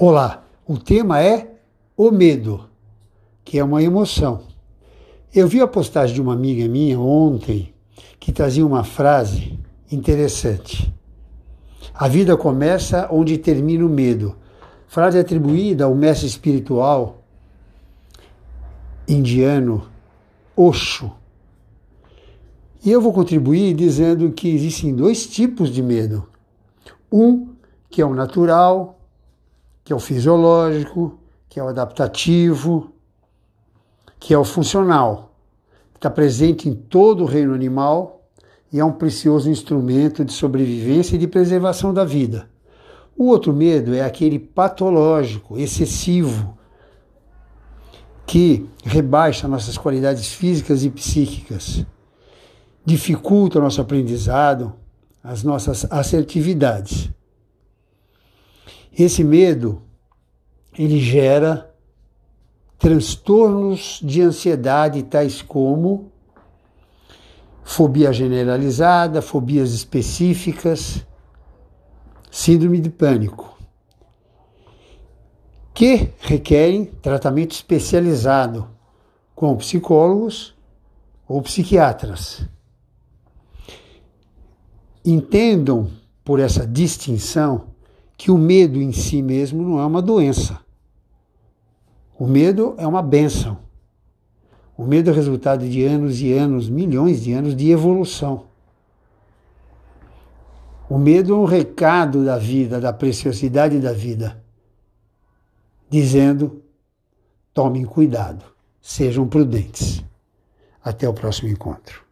Olá, o tema é o medo, que é uma emoção. Eu vi a postagem de uma amiga minha ontem que trazia uma frase interessante. A vida começa onde termina o medo. Frase atribuída ao mestre espiritual indiano Osho. E eu vou contribuir dizendo que existem dois tipos de medo. Um que é o natural, que é o fisiológico, que é o adaptativo, que é o funcional. Está presente em todo o reino animal e é um precioso instrumento de sobrevivência e de preservação da vida. O outro medo é aquele patológico, excessivo, que rebaixa nossas qualidades físicas e psíquicas, dificulta o nosso aprendizado, as nossas assertividades. Esse medo, ele gera transtornos de ansiedade tais como fobia generalizada, fobias específicas, síndrome de pânico, que requerem tratamento especializado com psicólogos ou psiquiatras. Entendam por essa distinção que o medo em si mesmo não é uma doença. O medo é uma benção. O medo é resultado de anos e anos, milhões de anos de evolução. O medo é um recado da vida, da preciosidade da vida, dizendo: tomem cuidado, sejam prudentes. Até o próximo encontro.